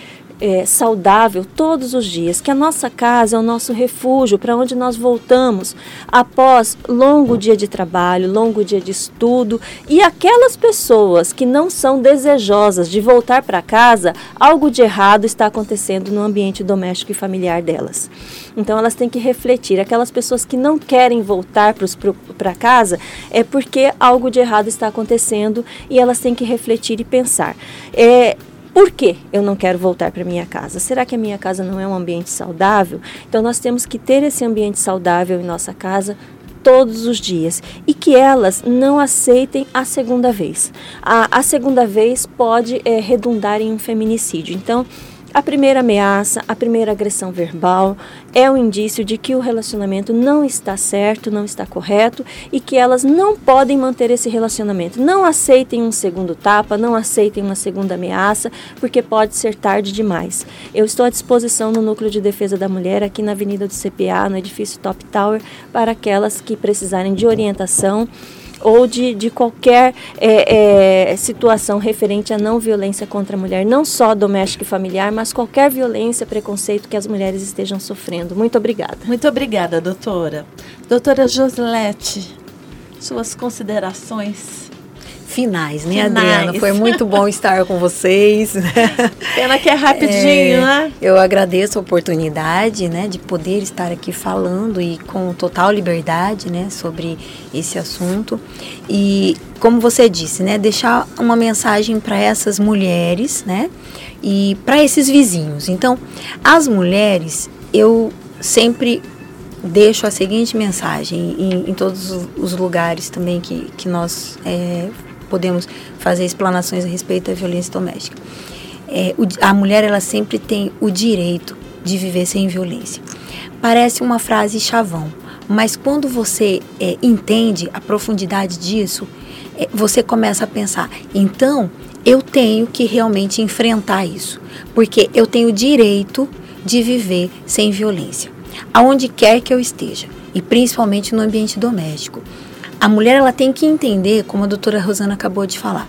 é, saudável todos os dias, que a nossa casa é o nosso refúgio para onde nós voltamos após longo dia de trabalho, longo dia de estudo e aquelas pessoas que não são desejosas de voltar para casa, algo de errado está acontecendo no ambiente doméstico e familiar delas. Então elas têm que refletir. Aquelas pessoas que não querem voltar para casa é porque algo de errado está acontecendo e elas têm que refletir e pensar. É, por que eu não quero voltar para minha casa? Será que a minha casa não é um ambiente saudável? Então nós temos que ter esse ambiente saudável em nossa casa todos os dias e que elas não aceitem a segunda vez. A, a segunda vez pode é, redundar em um feminicídio. Então a primeira ameaça, a primeira agressão verbal é um indício de que o relacionamento não está certo, não está correto e que elas não podem manter esse relacionamento. Não aceitem um segundo tapa, não aceitem uma segunda ameaça, porque pode ser tarde demais. Eu estou à disposição no Núcleo de Defesa da Mulher, aqui na Avenida do CPA, no edifício Top Tower, para aquelas que precisarem de orientação ou de, de qualquer é, é, situação referente à não violência contra a mulher, não só doméstica e familiar, mas qualquer violência, preconceito que as mulheres estejam sofrendo. Muito obrigada. Muito obrigada, doutora. Doutora Joslete, suas considerações finais, né, finais. Adriana? Foi muito bom estar com vocês. Pena que é rapidinho, é, né? Eu agradeço a oportunidade, né, de poder estar aqui falando e com total liberdade, né, sobre esse assunto. E como você disse, né, deixar uma mensagem para essas mulheres, né, e para esses vizinhos. Então, as mulheres, eu sempre deixo a seguinte mensagem em, em todos os lugares também que, que nós é, podemos fazer explanações a respeito da violência doméstica. É, o, a mulher ela sempre tem o direito de viver sem violência. Parece uma frase chavão, mas quando você é, entende a profundidade disso, é, você começa a pensar: então eu tenho que realmente enfrentar isso, porque eu tenho o direito de viver sem violência aonde quer que eu esteja, e principalmente no ambiente doméstico. A mulher ela tem que entender, como a doutora Rosana acabou de falar,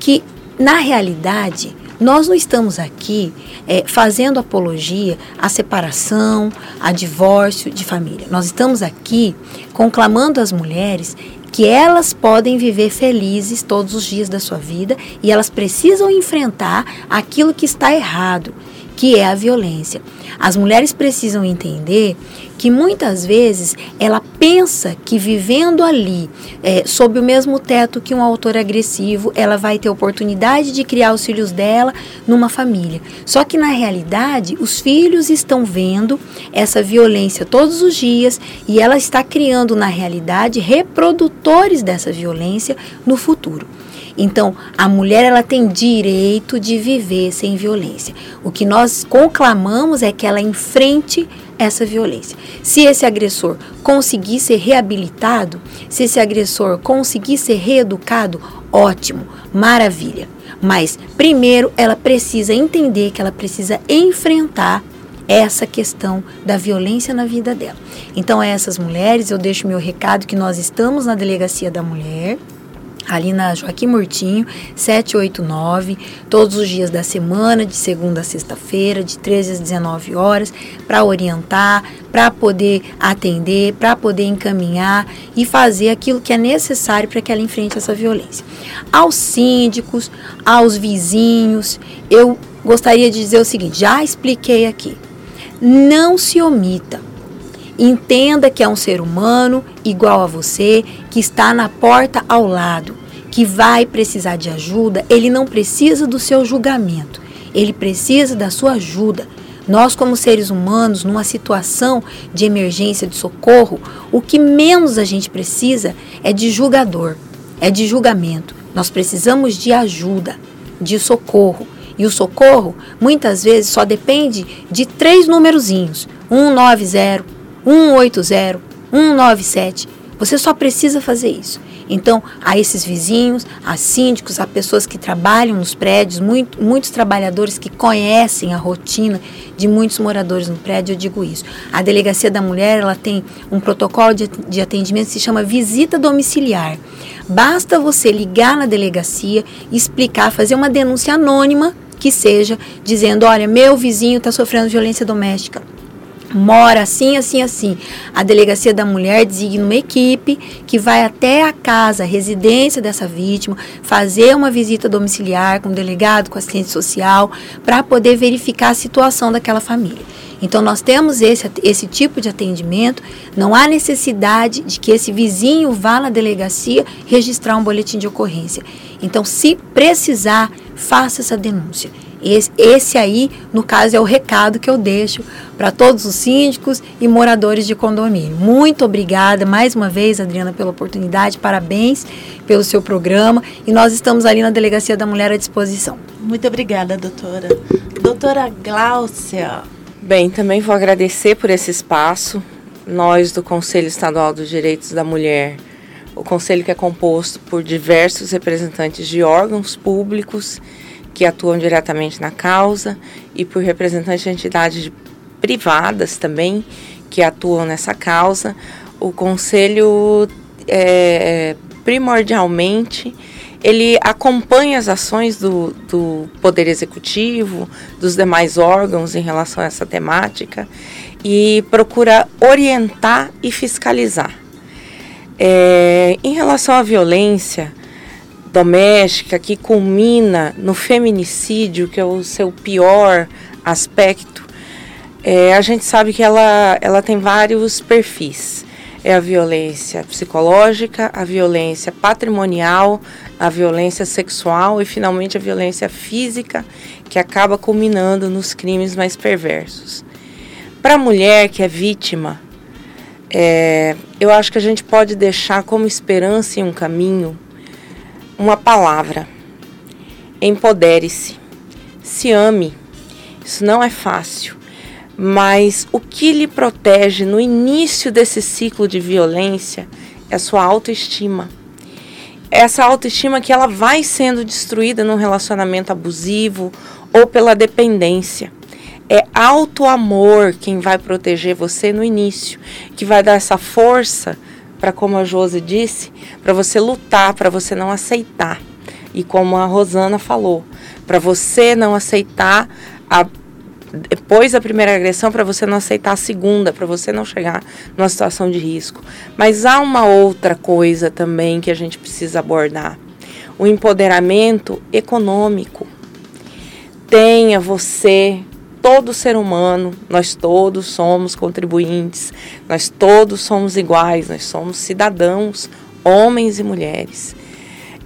que na realidade nós não estamos aqui é, fazendo apologia à separação, a divórcio de família. Nós estamos aqui conclamando as mulheres que elas podem viver felizes todos os dias da sua vida e elas precisam enfrentar aquilo que está errado, que é a violência. As mulheres precisam entender que muitas vezes ela pensa que vivendo ali, é, sob o mesmo teto que um autor agressivo, ela vai ter oportunidade de criar os filhos dela numa família. Só que na realidade, os filhos estão vendo essa violência todos os dias e ela está criando na realidade reprodutores dessa violência no futuro. Então, a mulher ela tem direito de viver sem violência. O que nós conclamamos é que ela enfrente essa violência. Se esse agressor conseguir ser reabilitado, se esse agressor conseguir ser reeducado, ótimo, maravilha. Mas primeiro ela precisa entender que ela precisa enfrentar essa questão da violência na vida dela. Então, a essas mulheres, eu deixo meu recado que nós estamos na delegacia da mulher ali na Joaquim Murtinho, 789, todos os dias da semana, de segunda a sexta-feira, de 13 às 19 horas, para orientar, para poder atender, para poder encaminhar e fazer aquilo que é necessário para que ela enfrente essa violência. Aos síndicos, aos vizinhos, eu gostaria de dizer o seguinte: já expliquei aqui. Não se omita Entenda que é um ser humano igual a você, que está na porta ao lado, que vai precisar de ajuda. Ele não precisa do seu julgamento, ele precisa da sua ajuda. Nós, como seres humanos, numa situação de emergência, de socorro, o que menos a gente precisa é de julgador, é de julgamento. Nós precisamos de ajuda, de socorro. E o socorro, muitas vezes, só depende de três numerozinhos: 190, 180, 197. Você só precisa fazer isso. Então, a esses vizinhos, a síndicos, a pessoas que trabalham nos prédios, muito, muitos trabalhadores que conhecem a rotina de muitos moradores no prédio, eu digo isso. A Delegacia da Mulher, ela tem um protocolo de, de atendimento que se chama visita domiciliar. Basta você ligar na delegacia, explicar, fazer uma denúncia anônima que seja dizendo, olha, meu vizinho está sofrendo violência doméstica mora assim, assim, assim. A delegacia da mulher designa uma equipe que vai até a casa, a residência dessa vítima, fazer uma visita domiciliar com o delegado, com assistente social, para poder verificar a situação daquela família. Então, nós temos esse, esse tipo de atendimento, não há necessidade de que esse vizinho vá na delegacia registrar um boletim de ocorrência. Então, se precisar, faça essa denúncia. Esse, esse aí, no caso, é o recado que eu deixo para todos os síndicos e moradores de condomínio. Muito obrigada mais uma vez, Adriana, pela oportunidade. Parabéns pelo seu programa. E nós estamos ali na Delegacia da Mulher à disposição. Muito obrigada, doutora. Doutora Gláucia. Bem, também vou agradecer por esse espaço. Nós do Conselho Estadual dos Direitos da Mulher o conselho que é composto por diversos representantes de órgãos públicos que atuam diretamente na causa e por representantes de entidades privadas também que atuam nessa causa. O conselho é, primordialmente ele acompanha as ações do, do Poder Executivo, dos demais órgãos em relação a essa temática e procura orientar e fiscalizar. É, em relação à violência, doméstica que culmina no feminicídio, que é o seu pior aspecto, é, a gente sabe que ela, ela tem vários perfis. É a violência psicológica, a violência patrimonial, a violência sexual e, finalmente, a violência física, que acaba culminando nos crimes mais perversos. Para a mulher que é vítima, é, eu acho que a gente pode deixar como esperança em um caminho uma palavra. Empodere-se. Se ame. Isso não é fácil. Mas o que lhe protege no início desse ciclo de violência é a sua autoestima. Essa autoestima que ela vai sendo destruída num relacionamento abusivo ou pela dependência. É auto-amor quem vai proteger você no início, que vai dar essa força para, como a Josi disse, para você lutar, para você não aceitar. E como a Rosana falou, para você não aceitar a depois da primeira agressão para você não aceitar a segunda, para você não chegar numa situação de risco. Mas há uma outra coisa também que a gente precisa abordar: o empoderamento econômico. Tenha você todo ser humano, nós todos somos contribuintes, nós todos somos iguais, nós somos cidadãos, homens e mulheres.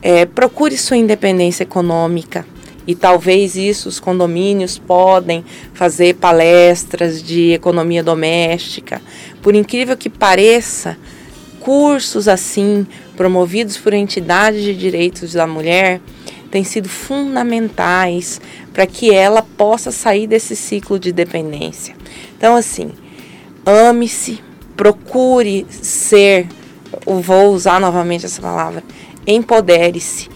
É, procure sua independência econômica e talvez isso os condomínios podem fazer palestras de economia doméstica. Por incrível que pareça, cursos assim, promovidos por entidades de direitos da mulher, têm sido fundamentais para que ela possa sair desse ciclo de dependência. Então, assim, ame-se, procure ser, vou usar novamente essa palavra, empodere-se.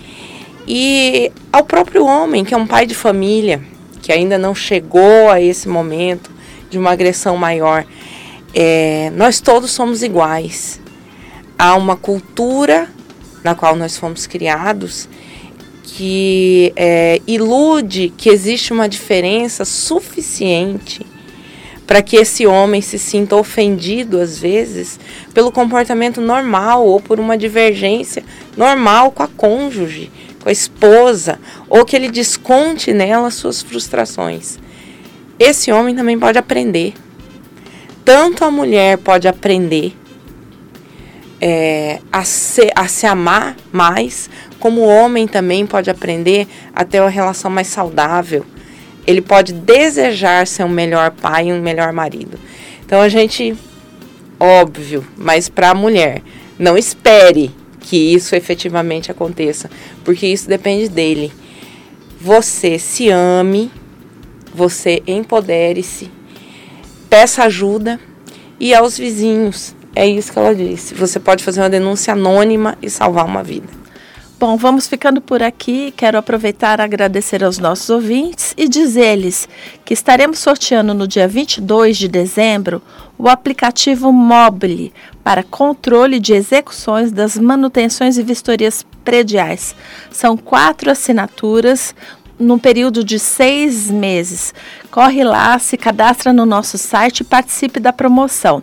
E ao próprio homem, que é um pai de família, que ainda não chegou a esse momento de uma agressão maior, é, nós todos somos iguais. Há uma cultura na qual nós fomos criados que é, ilude que existe uma diferença suficiente para que esse homem se sinta ofendido, às vezes, pelo comportamento normal ou por uma divergência normal com a cônjuge, com a esposa, ou que ele desconte nela suas frustrações. Esse homem também pode aprender. Tanto a mulher pode aprender é, a, se, a se amar mais, como o homem também pode aprender a ter uma relação mais saudável. Ele pode desejar ser um melhor pai e um melhor marido. Então a gente, óbvio, mas para a mulher, não espere que isso efetivamente aconteça, porque isso depende dele. Você se ame, você empodere-se, peça ajuda e aos vizinhos é isso que ela disse. Você pode fazer uma denúncia anônima e salvar uma vida. Bom, vamos ficando por aqui. Quero aproveitar agradecer aos nossos ouvintes e dizer-lhes que estaremos sorteando no dia 22 de dezembro o aplicativo Mobile para controle de execuções das manutenções e vistorias prediais. São quatro assinaturas num período de seis meses. Corre lá, se cadastra no nosso site e participe da promoção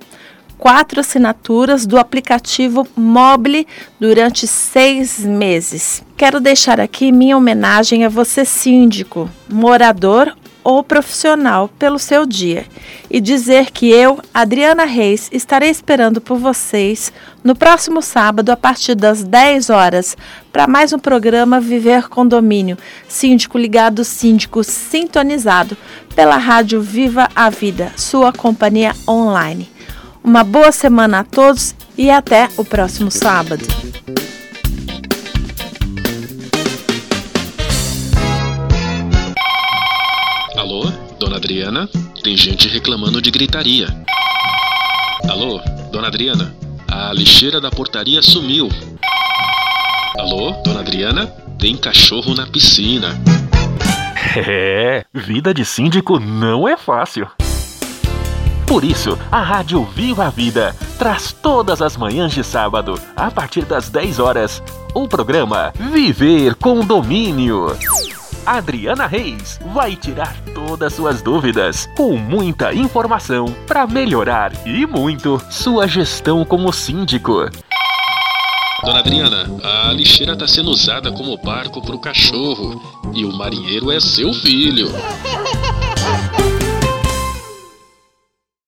quatro assinaturas do aplicativo Mobile durante seis meses. Quero deixar aqui minha homenagem a você, síndico, morador ou profissional, pelo seu dia e dizer que eu, Adriana Reis, estarei esperando por vocês no próximo sábado a partir das 10 horas para mais um programa Viver Condomínio, síndico ligado, síndico sintonizado pela Rádio Viva a Vida, sua companhia online. Uma boa semana a todos e até o próximo sábado. Alô, dona Adriana? Tem gente reclamando de gritaria. Alô, dona Adriana? A lixeira da portaria sumiu. Alô, dona Adriana? Tem cachorro na piscina. É, vida de síndico não é fácil. Por isso, a Rádio Viva a Vida traz todas as manhãs de sábado, a partir das 10 horas, o programa Viver com Domínio. Adriana Reis vai tirar todas suas dúvidas com muita informação para melhorar e muito sua gestão como síndico. Dona Adriana, a lixeira está sendo usada como barco para o cachorro e o marinheiro é seu filho.